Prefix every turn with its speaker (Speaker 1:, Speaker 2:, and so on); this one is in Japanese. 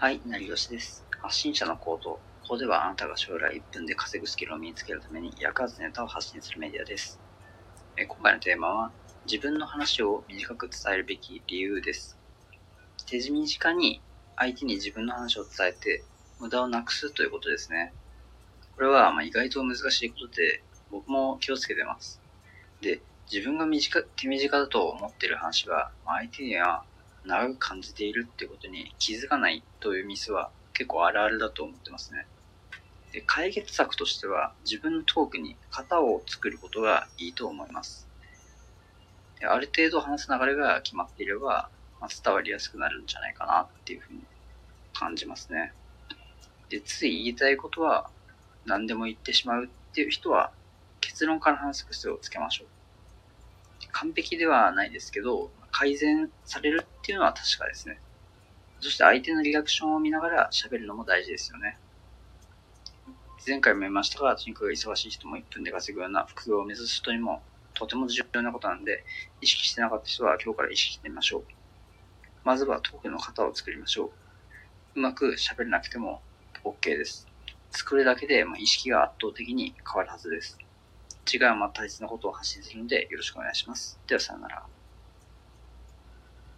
Speaker 1: はい、成吉です。発信者のコード。ここではあなたが将来1分で稼ぐスキルを身につけるために役立つネタを発信するメディアです。え今回のテーマは、自分の話を短く伝えるべき理由です。手短に相手に自分の話を伝えて無駄をなくすということですね。これはま意外と難しいことで、僕も気をつけてます。で、自分が短手短だと思っている話は、ま相手には長く感じているってことに気づかないというミスは結構あるあるだと思ってますね。で解決策としては自分のトークに型を作ることがいいと思います。である程度話す流れが決まっていれば、まあ、伝わりやすくなるんじゃないかなっていうふうに感じますね。で、つい言いたいことは何でも言ってしまうっていう人は結論から話す癖をつけましょう。完璧ではないですけど、改善されるっていうのは確かですね。そして相手のリアクションを見ながら喋るのも大事ですよね。前回も言いましたが、とにかく忙しい人も1分で稼ぐような副業を目指す人にもとても重要なことなんで、意識してなかった人は今日から意識してみましょう。まずはトークの型を作りましょう。うまく喋れなくても OK です。作るだけで意識が圧倒的に変わるはずです。違いはまた大切なことを発信するのでよろしくお願いします。ではさよなら。